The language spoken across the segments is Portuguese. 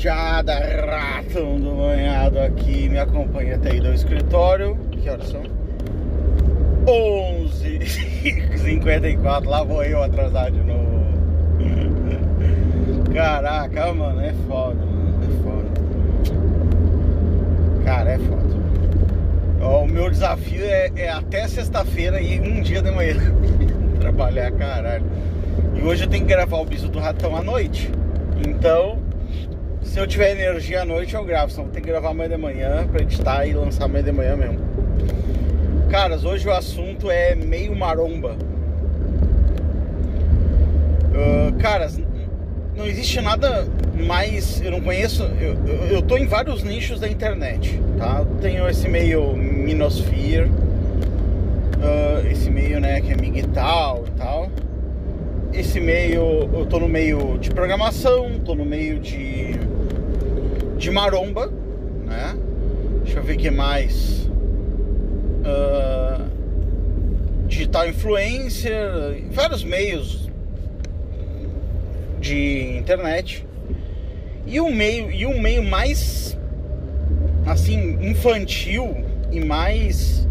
Indiada, ratão do banhado aqui, me acompanha até aí do escritório. Que horas são? 11h54, lá vou eu atrasar de novo. Caraca, mano, é foda, mano, é foda. Cara, é foda. Ó, o meu desafio é, é até sexta-feira e um dia de manhã trabalhar, caralho. E hoje eu tenho que gravar o biso do ratão à noite. Então, se eu tiver energia à noite, eu gravo. Senão tenho que gravar amanhã de manhã pra editar e lançar amanhã de manhã mesmo. Caras, hoje o assunto é meio maromba. Uh, caras, não existe nada mais. Eu não conheço. Eu, eu, eu tô em vários nichos da internet, tá? Tenho esse meio Minosphere, uh, esse meio, né, que é migtal e tal. Esse meio. Eu tô no meio de programação, tô no meio de. De maromba, né? Deixa eu ver o que mais. Uh, digital influencer, vários meios de internet. E o meio e o meio mais assim infantil e mais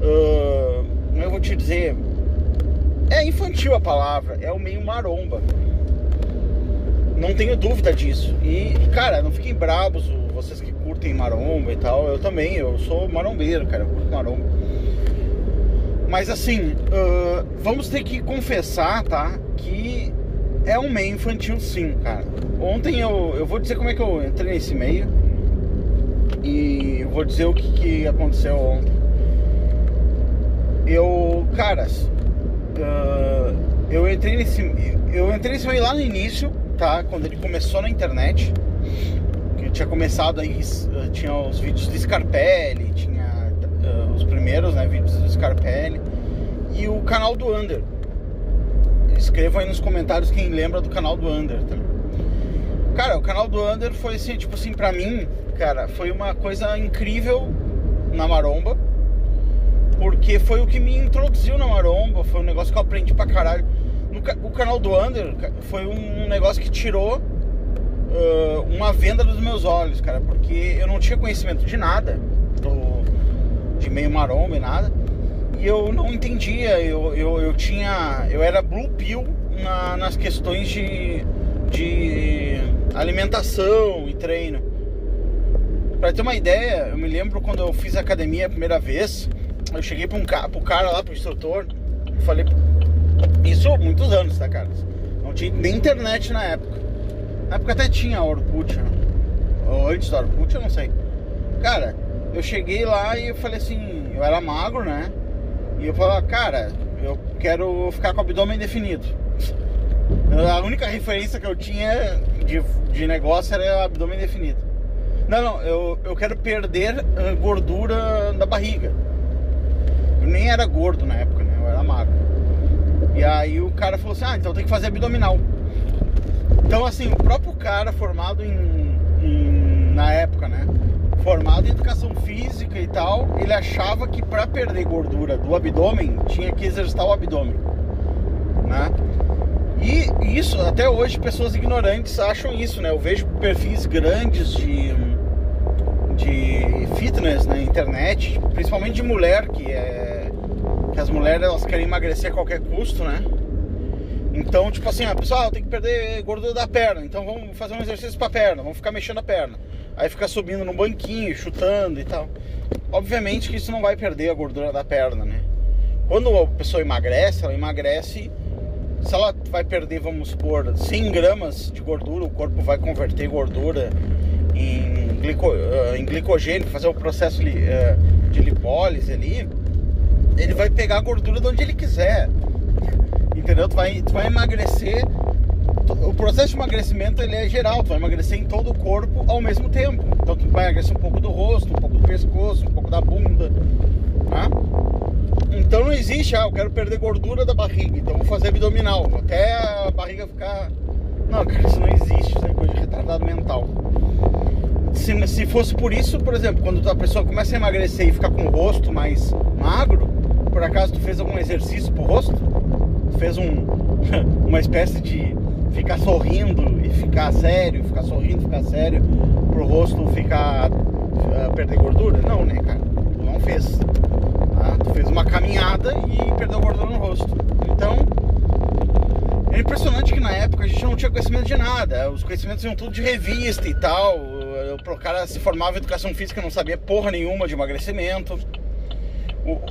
uh, eu vou te dizer é infantil a palavra, é o meio maromba. Não tenho dúvida disso. E, cara, não fiquem bravos vocês que curtem maromba e tal. Eu também, eu sou marombeiro, cara, eu curto maromba. Mas assim, uh, vamos ter que confessar, tá? Que é um meio infantil sim, cara. Ontem eu, eu vou dizer como é que eu entrei nesse meio. E eu vou dizer o que, que aconteceu ontem. Eu, caras, uh, eu entrei nesse. Eu entrei nesse meio lá no início, tá? Quando ele começou na internet. Que tinha começado aí, uh, tinha os vídeos do Scarpelli, tinha uh, os primeiros né, vídeos do Scarpelli. E o canal do Under Escrevam aí nos comentários quem lembra do canal do Under, tá? Cara, o canal do Under foi assim, tipo assim, pra mim, cara, foi uma coisa incrível na maromba. Porque foi o que me introduziu na maromba, foi um negócio que eu aprendi pra caralho. O canal do Under foi um negócio que tirou uh, uma venda dos meus olhos, cara, porque eu não tinha conhecimento de nada, do, de meio maromba e nada e eu não entendia. Eu, eu, eu tinha. Eu era blue pill na, nas questões de, de alimentação e treino. Pra ter uma ideia, eu me lembro quando eu fiz academia a primeira vez, eu cheguei pra um pro cara lá, pro instrutor, falei. Isso muitos anos, tá, cara? Não tinha nem internet na época. Na época até tinha Orkut, né? Ou antes da Orkut, eu não sei. Cara, eu cheguei lá e eu falei assim, eu era magro, né? E eu falava, cara, eu quero ficar com o abdômen definido. A única referência que eu tinha de, de negócio era o abdômen definido. Não, não, eu, eu quero perder gordura da barriga. Eu nem era gordo na época, né? Eu era magro. E aí o cara falou assim, ah, então tem que fazer abdominal. Então assim, o próprio cara formado em, em na época, né? formado em educação física e tal, ele achava que para perder gordura do abdômen tinha que exercitar o abdômen, né? E isso, até hoje, pessoas ignorantes acham isso, né? Eu vejo perfis grandes de, de fitness na internet, principalmente de mulher, que é. As mulheres elas querem emagrecer a qualquer custo, né? Então, tipo assim, ah, tem que perder gordura da perna, então vamos fazer um exercício pra perna, vamos ficar mexendo a perna aí fica subindo no banquinho, chutando e tal. Obviamente que isso não vai perder a gordura da perna, né? Quando a pessoa emagrece, ela emagrece. Se ela vai perder, vamos supor, 100 gramas de gordura, o corpo vai converter gordura em, glico, uh, em glicogênio, fazer o processo uh, de lipólise ali. Ele vai pegar a gordura de onde ele quiser. Entendeu? Tu vai, tu vai emagrecer o processo de emagrecimento ele é geral, tu vai emagrecer em todo o corpo ao mesmo tempo. Então tu vai emagrecer um pouco do rosto, um pouco do pescoço, um pouco da bunda, tá? Então não existe, ah, eu quero perder gordura da barriga, então vou fazer abdominal, até a barriga ficar. Não, cara, isso não existe, isso é coisa de retardado mental. Se, se fosse por isso, por exemplo, quando a pessoa começa a emagrecer e ficar com o rosto mais magro, por acaso tu fez algum exercício pro rosto? Tu fez um, uma espécie de ficar sorrindo e ficar sério, ficar sorrindo, ficar sério, pro rosto ficar uh, perder gordura? Não, né, cara? Tu não fez. Tá? Tu fez uma caminhada e perdeu gordura no rosto. Então, é impressionante que na época a gente não tinha conhecimento de nada. Os conhecimentos iam tudo de revista e tal. O cara se formava em educação física não sabia porra nenhuma de emagrecimento.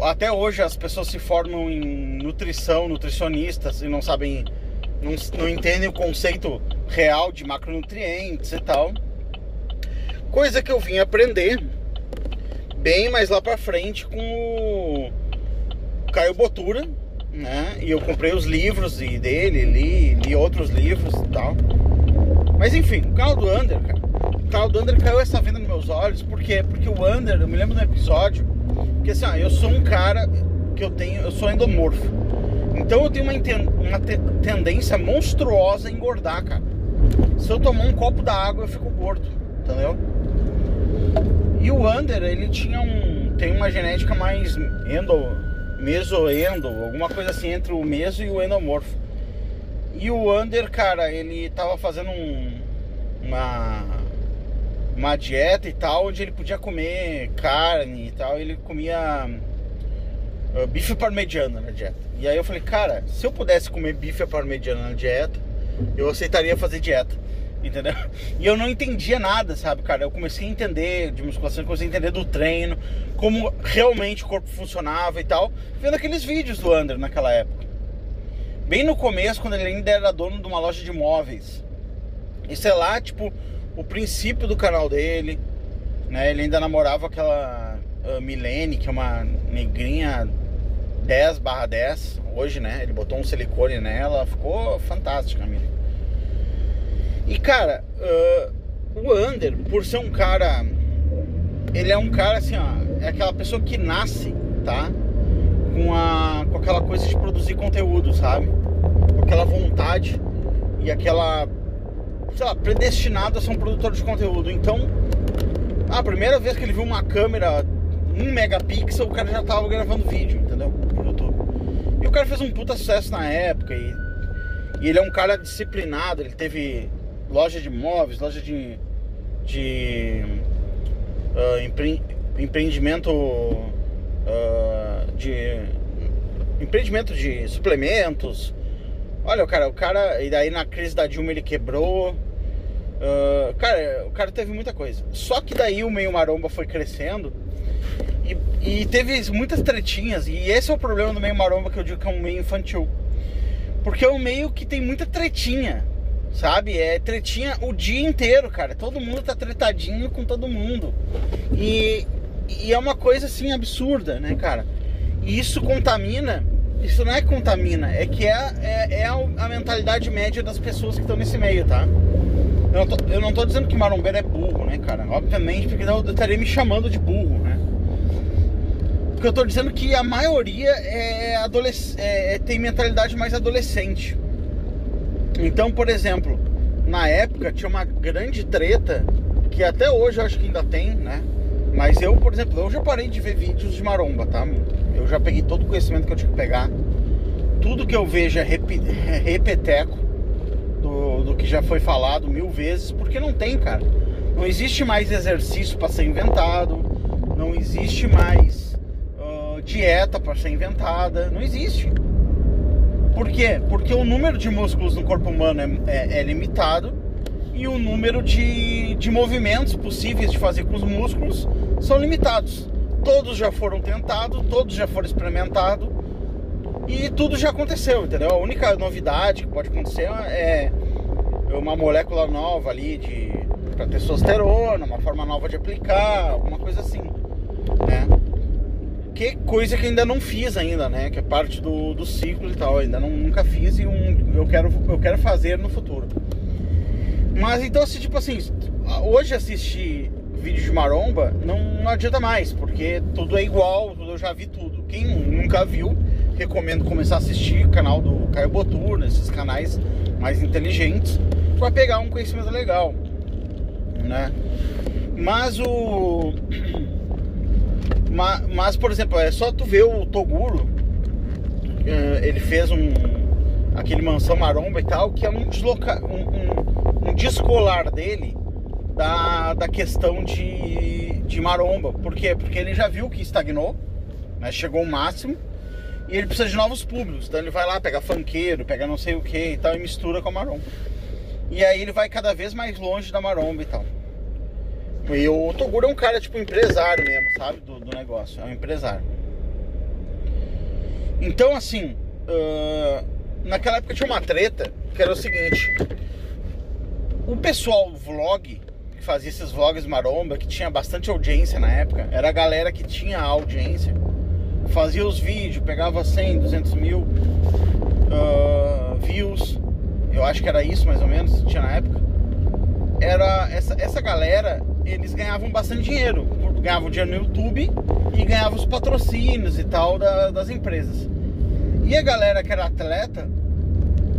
Até hoje as pessoas se formam em nutrição, nutricionistas e não sabem, não, não entendem o conceito real de macronutrientes e tal. Coisa que eu vim aprender bem mais lá pra frente com o Caio Botura, né? E eu comprei os livros dele, li, li outros livros e tal. Mas enfim, o canal do Under, cara. O canal do Under caiu essa venda nos meus olhos, por quê? Porque o Under, eu me lembro do episódio, que assim, ó, eu sou um cara que eu tenho, eu sou endomorfo. Então eu tenho uma, uma te tendência monstruosa a engordar, cara. Se eu tomar um copo da água, eu fico gordo, entendeu? E o Under, ele tinha um. tem uma genética mais endo mesoendo, alguma coisa assim entre o meso e o endomorfo. E o Under, cara, ele tava fazendo um, uma, uma dieta e tal, onde ele podia comer carne e tal, ele comia uh, bife parmegiana na dieta. E aí eu falei, cara, se eu pudesse comer bife parmegiana na dieta, eu aceitaria fazer dieta entendeu? E eu não entendia nada, sabe, cara? Eu comecei a entender de musculação, comecei a entender do treino, como realmente o corpo funcionava e tal, vendo aqueles vídeos do Under naquela época. Bem no começo, quando ele ainda era dono de uma loja de móveis. E sei lá, tipo, o princípio do canal dele, né? Ele ainda namorava aquela uh, Milene, que é uma negrinha 10 barra 10, hoje, né? Ele botou um silicone nela, ficou fantástica a Milene. E cara, uh, o Under, por ser um cara. Ele é um cara assim, ó. É aquela pessoa que nasce, tá? Com, a, com aquela coisa de produzir conteúdo, sabe? Com aquela vontade e aquela. Sei lá, predestinado a ser um produtor de conteúdo. Então, a primeira vez que ele viu uma câmera 1 megapixel, o cara já tava gravando vídeo, entendeu? Pro YouTube. E o cara fez um puta sucesso na época e, e ele é um cara disciplinado, ele teve loja de móveis, loja de, de uh, empre, empreendimento uh, de empreendimento de suplementos. Olha, o cara, o cara, e daí na crise da Dilma ele quebrou. Uh, cara, o cara teve muita coisa. Só que daí o meio maromba foi crescendo e, e, teve muitas tretinhas. E esse é o problema do meio maromba que eu digo que é um meio infantil. Porque é um meio que tem muita tretinha. Sabe? É tretinha o dia inteiro, cara. Todo mundo tá tretadinho com todo mundo. E, e é uma coisa assim absurda, né, cara? E isso contamina. Isso não é contamina, é que é, é, é a, mentalidade média das pessoas que estão nesse meio, tá? Eu não, tô, eu não tô dizendo que marombeiro é burro, né, cara? Obviamente, porque eu estaria me chamando de burro, né? Porque eu tô dizendo que a maioria é, adolesc é, tem mentalidade mais adolescente. Então, por exemplo, na época tinha uma grande treta, que até hoje eu acho que ainda tem, né? Mas eu, por exemplo, eu já parei de ver vídeos de maromba, tá? Eu já peguei todo o conhecimento que eu tinha que pegar. Tudo que eu vejo é, é repeteco do, do que já foi falado mil vezes, porque não tem, cara. Não existe mais exercício para ser inventado, não existe mais uh, dieta para ser inventada, não existe. Por quê? Porque o número de músculos no corpo humano é, é, é limitado e o número de, de movimentos possíveis de fazer com os músculos são limitados. Todos já foram tentados, todos já foram experimentados e tudo já aconteceu, entendeu? A única novidade que pode acontecer é uma molécula nova ali de para testosterona, uma forma nova de aplicar, alguma coisa assim, né? que coisa que ainda não fiz ainda, né? Que é parte do, do ciclo e tal. Ainda não, nunca fiz e um, eu, quero, eu quero fazer no futuro. Mas então, assim, tipo assim, hoje assistir vídeo de maromba não, não adianta mais, porque tudo é igual, eu já vi tudo. Quem nunca viu, recomendo começar a assistir o canal do Caio Boturno, esses canais mais inteligentes, para pegar um conhecimento legal, né? Mas o mas, mas, por exemplo, é só tu ver o Toguro, eh, ele fez um. Aquele mansão maromba e tal, que é um, desloca, um, um, um descolar dele da, da questão de, de maromba. Por quê? Porque ele já viu que estagnou, né? chegou o máximo, e ele precisa de novos públicos. Então ele vai lá, pega funkeiro, pega não sei o que e tal, e mistura com a maromba. E aí ele vai cada vez mais longe da maromba e tal. E o Toguro é um cara, tipo, empresário mesmo, sabe? Do, do negócio, é um empresário. Então, assim, uh, naquela época tinha uma treta que era o seguinte: o pessoal vlog, que fazia esses vlogs maromba, que tinha bastante audiência na época, era a galera que tinha audiência, fazia os vídeos, pegava 100, 200 mil uh, views, eu acho que era isso mais ou menos, tinha na época. Era essa, essa galera, eles ganhavam bastante dinheiro, ganhavam dinheiro no YouTube e ganhavam os patrocínios e tal da, das empresas. E a galera que era atleta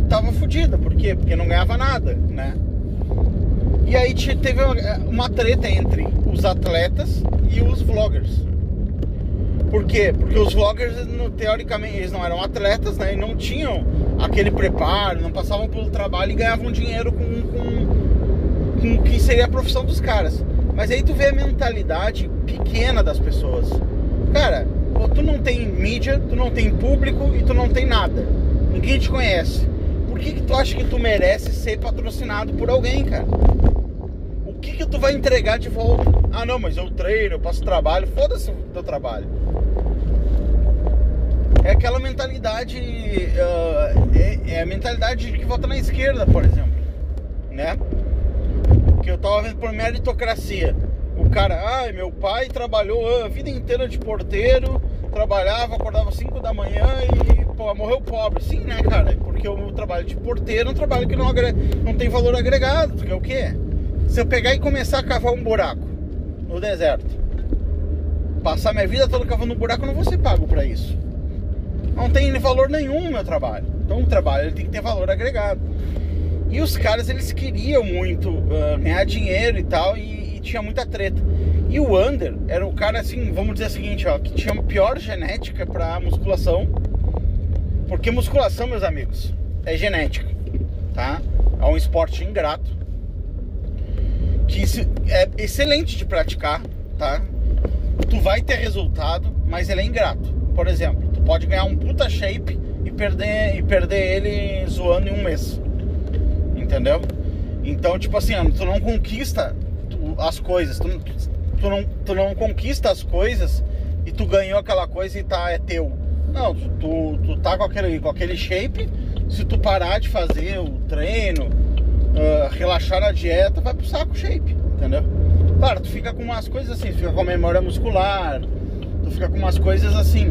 tava fodida, por quê? Porque não ganhava nada, né? E aí teve uma treta entre os atletas e os vloggers. Por quê? Porque os vloggers, teoricamente, eles não eram atletas, né? E não tinham aquele preparo, não passavam pelo trabalho e ganhavam dinheiro com, com, com o que seria a profissão dos caras. Mas aí tu vê a mentalidade pequena das pessoas. Cara, tu não tem mídia, tu não tem público e tu não tem nada. Ninguém te conhece. Por que, que tu acha que tu merece ser patrocinado por alguém, cara? O que, que tu vai entregar de volta? Ah, não, mas eu treino, eu passo trabalho. Foda-se o teu trabalho. É aquela mentalidade. Uh, é, é, a mentalidade de que vota na esquerda, por exemplo. Né? Que eu tava vendo por meritocracia. Cara, ai, meu pai trabalhou a vida inteira de porteiro, trabalhava, acordava 5 da manhã e pô, morreu pobre. Sim, né, cara? Porque o meu trabalho de porteiro é um trabalho que não, não tem valor agregado. Porque é o quê? Se eu pegar e começar a cavar um buraco no deserto, passar minha vida toda cavando um buraco, eu não vou ser pago para isso. Não tem valor nenhum meu trabalho. Então o trabalho tem que ter valor agregado. E os caras eles queriam muito uh, ganhar dinheiro e tal, e, tinha muita treta. E o Under era o cara assim, vamos dizer o seguinte, ó, que tinha pior genética para musculação. Porque musculação, meus amigos, é genética, tá? É um esporte ingrato. Que é excelente de praticar, tá? Tu vai ter resultado, mas ele é ingrato. Por exemplo, tu pode ganhar um puta shape e perder, e perder ele zoando em um mês entendeu? Então, tipo assim, tu não conquista as coisas, tu, tu, não, tu não conquista as coisas e tu ganhou aquela coisa e tá, é teu. Não, tu, tu tá com aquele, com aquele shape, se tu parar de fazer o treino, uh, relaxar na dieta, vai pro saco shape, entendeu? Claro, tu fica com umas coisas assim, fica com a memória muscular, tu fica com umas coisas assim.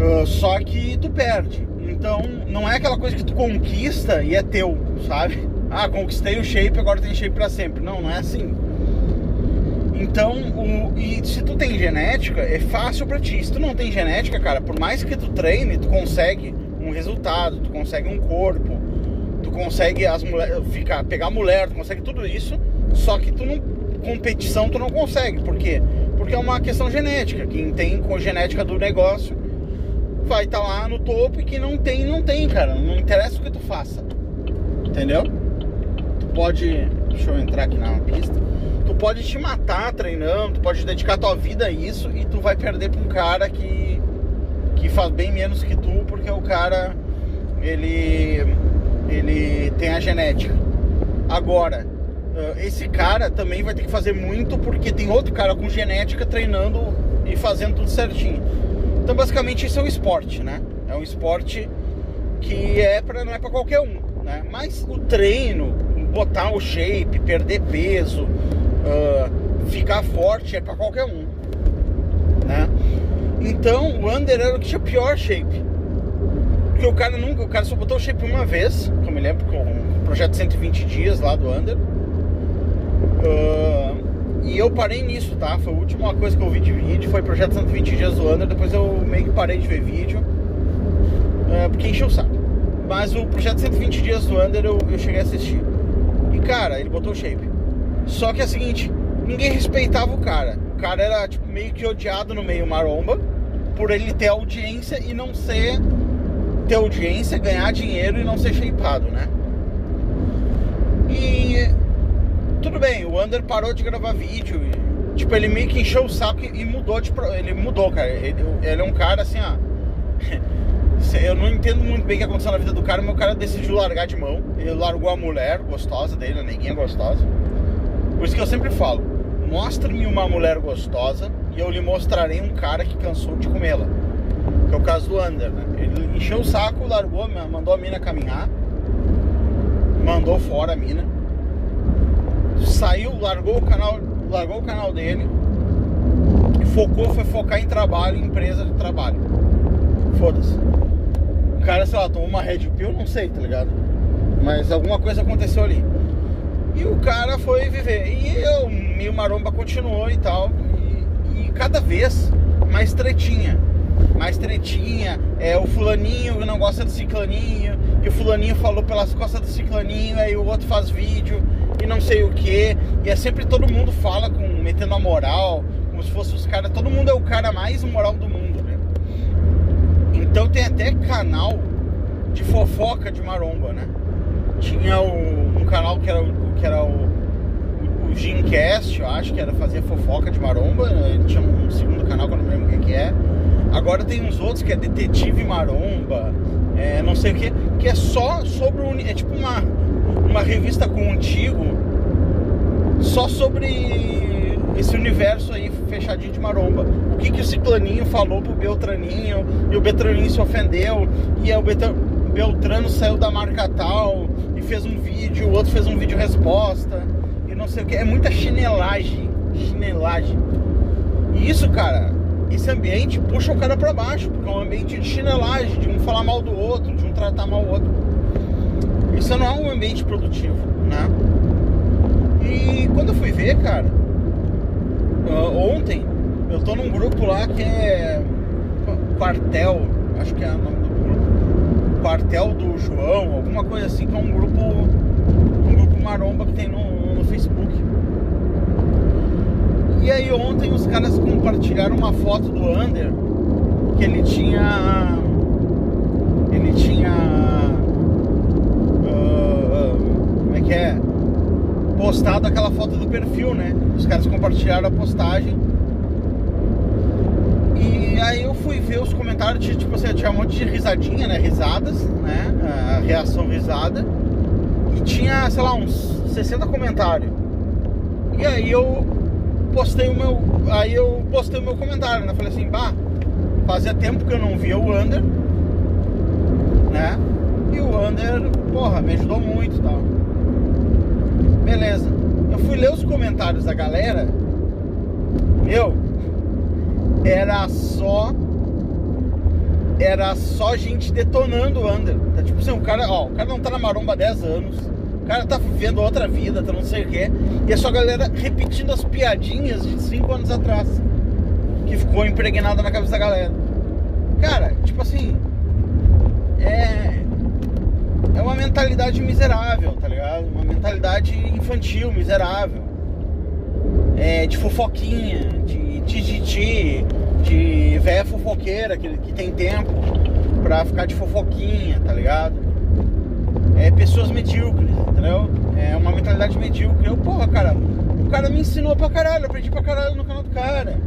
Uh, só que tu perde. Então, não é aquela coisa que tu conquista e é teu, sabe? Ah, conquistei o shape, agora tem shape para sempre. Não, não é assim. Então, o, e se tu tem genética, é fácil para ti. Se tu não tem genética, cara, por mais que tu treine, tu consegue um resultado, tu consegue um corpo, tu consegue as mulheres, ficar, pegar mulher, tu consegue tudo isso, só que tu não competição tu não consegue. Por quê? Porque é uma questão genética. Quem tem com genética do negócio vai estar tá lá no topo e que não tem, não tem, cara. Não interessa o que tu faça. Entendeu? Pode. Deixa eu entrar aqui na pista. Tu pode te matar treinando, tu pode dedicar tua vida a isso e tu vai perder pra um cara que. que faz bem menos que tu, porque o cara. ele. ele tem a genética. Agora, esse cara também vai ter que fazer muito porque tem outro cara com genética treinando e fazendo tudo certinho. Então, basicamente, isso é um esporte, né? É um esporte que é pra, não é para qualquer um, né? Mas o treino, botar o shape, perder peso, uh, ficar forte é para qualquer um, né? Então, o Under era o que tinha pior shape. Porque o cara nunca, o cara só botou o shape uma vez, que eu me lembro, com o projeto 120 dias lá do Under. Uh, e eu parei nisso, tá? Foi a última coisa que eu vi de vídeo, foi Projeto 120 Dias do Under, depois eu meio que parei de ver vídeo, é, porque encheu o saco. Mas o Projeto 120 Dias do Under eu, eu cheguei a assistir. Cara, ele botou o shape. Só que é o seguinte, ninguém respeitava o cara. O cara era tipo, meio que odiado no meio maromba, por ele ter audiência e não ser ter audiência, ganhar dinheiro e não ser shapeado, né? E tudo bem, o Under parou de gravar vídeo. E, tipo, ele meio que encheu o saco e, mudou de. Ele mudou, cara. Ele, ele é um cara assim, ó. Eu não entendo muito bem o que aconteceu na vida do cara, mas o cara decidiu largar de mão. Ele largou a mulher gostosa dele, a neguinha gostosa. Por isso que eu sempre falo: mostre-me uma mulher gostosa e eu lhe mostrarei um cara que cansou de comê-la. Que é o caso do Under, né? Ele encheu o saco, largou, mandou a mina caminhar, mandou fora a mina, saiu, largou o canal, largou o canal dele focou, foi focar em trabalho, em empresa de trabalho. Foda-se. O cara, sei lá, tomou uma Red Pill, não sei, tá ligado? Mas alguma coisa aconteceu ali. E o cara foi viver. E eu, meio maromba continuou e tal. E, e cada vez mais tretinha. Mais tretinha. É, o fulaninho não gosta do ciclaninho. E o fulaninho falou pelas costas do ciclaninho. Aí o outro faz vídeo e não sei o que. E é sempre todo mundo fala com metendo a moral. Como se fosse os caras. Todo mundo é o cara mais moral do? Então tem até canal de fofoca de maromba, né? Tinha o, um canal que era, que era o, o Gymcast, eu acho que era fazer fofoca de maromba. Ele tinha um segundo canal que eu não lembro o que, é. Agora tem uns outros que é Detetive Maromba, é, não sei o que, que é só sobre o. É tipo uma, uma revista contigo, só sobre esse universo aí fechadinho de maromba. O que, que o Ciclaninho falou pro Beltraninho, e o Beltraninho se ofendeu, e o Beltrano saiu da marca tal e fez um vídeo, o outro fez um vídeo resposta, e não sei o que. É muita chinelagem, chinelagem. E isso, cara, esse ambiente puxa o cara para baixo, porque é um ambiente de chinelagem, de um falar mal do outro, de um tratar mal o outro. Isso não é um ambiente produtivo, né? E quando eu fui ver, cara, uh, ontem eu tô num grupo lá que é Quartel, acho que é o nome do grupo, Quartel do João, alguma coisa assim, que é um grupo, um grupo maromba que tem no, no Facebook. E aí ontem os caras compartilharam uma foto do Under que ele tinha. Ele tinha. Uh, como é que é? Postado aquela foto do perfil, né? Os caras compartilharam a postagem. E aí eu fui ver os comentários, tipo assim, tinha um monte de risadinha, né? Risadas, né? A reação risada. E tinha, sei lá, uns 60 comentários. E aí eu postei o meu. Aí eu postei o meu comentário, né? Falei assim, bah, fazia tempo que eu não via o Under, né? E o Under, porra, me ajudou muito e tal. Beleza. Eu fui ler os comentários da galera. Meu, era só. Era só gente detonando o Under. Tá, tipo assim, o cara, ó, o cara não tá na maromba há 10 anos cara tá vivendo outra vida, tá não sei o quê. E é só a galera repetindo as piadinhas de 5 anos atrás. Que ficou impregnada na cabeça da galera. Cara, tipo assim. É. É uma mentalidade miserável, tá ligado? Uma mentalidade infantil, miserável. É, de fofoquinha, de tititi, de véia fofoqueira que, que tem tempo pra ficar de fofoquinha, tá ligado? é, pessoas medíocres, entendeu? É uma mentalidade medíocre. Eu, porra, cara, o cara me ensinou pra caralho, aprendi pra caralho no canal do cara.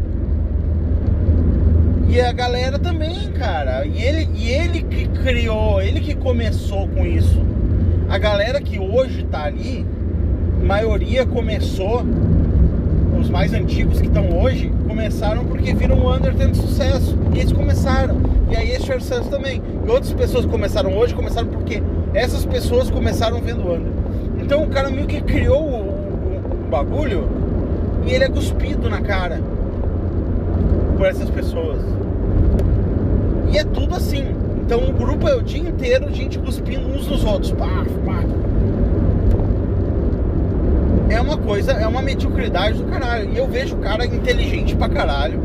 E a galera também, cara. E ele, e ele que criou, ele que começou com isso. A galera que hoje tá ali, maioria começou, os mais antigos que estão hoje, começaram porque viram o Under tendo sucesso. E eles começaram. E aí esse sucesso também. E outras pessoas que começaram hoje, começaram porque essas pessoas começaram vendo Under. Então o cara meio que criou o, o, o bagulho e ele é cuspido na cara por essas pessoas. E é tudo assim. Então o grupo é o dia inteiro gente cuspindo uns nos outros. Pá, pá. É uma coisa, é uma mediocridade do caralho. E eu vejo o cara inteligente pra caralho.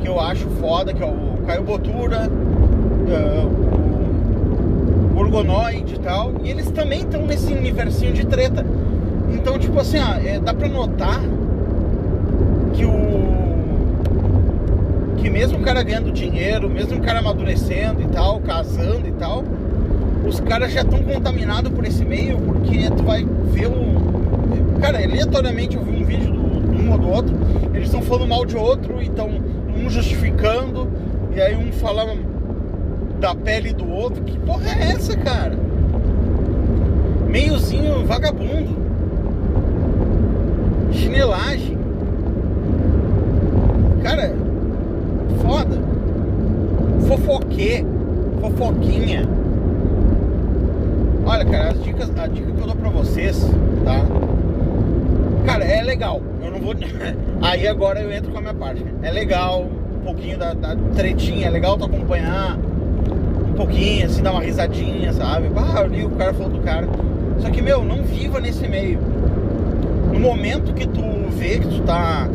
Que eu acho foda, que é o Caio Botura, uh, orgonoide e tal, e eles também estão nesse universinho de treta. Então, tipo assim, ó, é, dá pra notar que o. que mesmo o cara ganhando dinheiro, mesmo o cara amadurecendo e tal, casando e tal, os caras já estão contaminados por esse meio, porque tu vai ver um. Cara, aleatoriamente eu vi um vídeo do, um ou do outro, eles estão falando mal de outro e estão um justificando, e aí um fala da pele do outro. Que porra é essa, cara? Meiozinho vagabundo. Chinelagem. Cara, foda. Fofoquê. Fofoquinha. Olha, cara, as dicas, a dica que eu dou pra vocês, tá? Cara, é legal. Eu não vou. Aí agora eu entro com a minha parte. É legal, um pouquinho da, da tretinha, é legal tu acompanhar um pouquinho, assim, dar uma risadinha, sabe? Ah, eu li o cara falou do cara. Só que, meu, não viva nesse meio. No momento que tu vê que tu tá.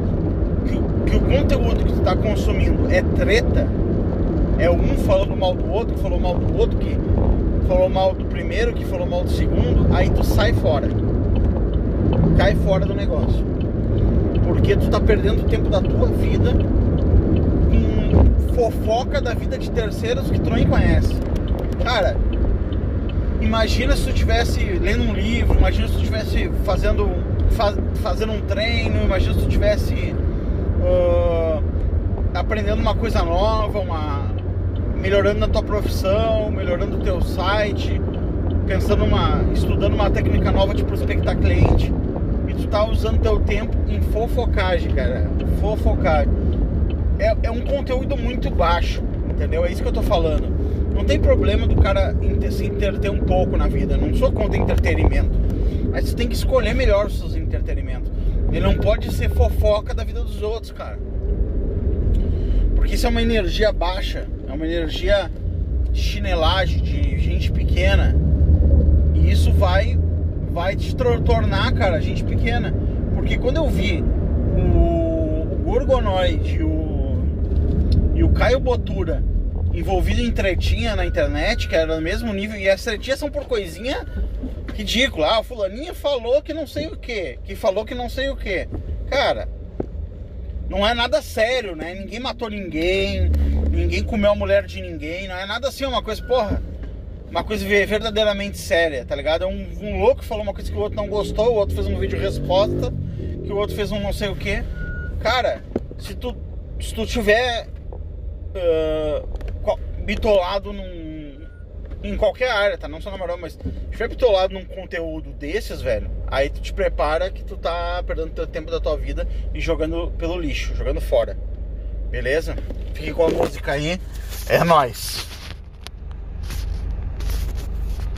Conteúdo que tu tá consumindo é treta, é um falando mal do outro, que falou mal do outro, que falou mal do primeiro, que falou mal do segundo, aí tu sai fora. Cai fora do negócio. Porque tu tá perdendo o tempo da tua vida com fofoca da vida de terceiros que tu nem conhece. Cara, imagina se tu estivesse lendo um livro, imagina se tu estivesse fazendo, faz, fazendo um treino, imagina se tu estivesse uh, aprendendo uma coisa nova, uma, melhorando na tua profissão, melhorando o teu site, pensando uma, estudando uma técnica nova de prospectar cliente e tu tá usando teu tempo em fofocagem, cara. Fofocagem. É, é um conteúdo muito baixo, entendeu? É isso que eu tô falando. Não tem problema do cara se entreter um pouco na vida. Não sou contra entretenimento. Mas você tem que escolher melhor os seus entretenimentos. Ele não pode ser fofoca da vida dos outros, cara. Porque isso é uma energia baixa é uma energia de chinelagem, de gente pequena. E isso vai vai te tornar, cara, gente pequena. Porque quando eu vi o, Gorgonoid e o, e o Caio Botura envolvido em tretinha na internet, que era no mesmo nível, e as tretinhas são por coisinha ridícula. Ah, o fulaninha falou que não sei o que, que falou que não sei o que. Cara, não é nada sério, né? Ninguém matou ninguém, ninguém comeu a mulher de ninguém, não é nada assim, uma coisa, porra, uma coisa verdadeiramente séria, tá ligado? É um, um louco falou uma coisa que o outro não gostou, o outro fez um vídeo resposta, que o outro fez um não sei o que. Cara, se tu, se tu tiver uh, bitolado num em qualquer área, tá? Não só na moral, mas se tiver bitolado num conteúdo desses, velho, aí tu te prepara que tu tá perdendo teu tempo da tua vida e jogando pelo lixo, jogando fora. Beleza? Fique com a música aí. É nóis.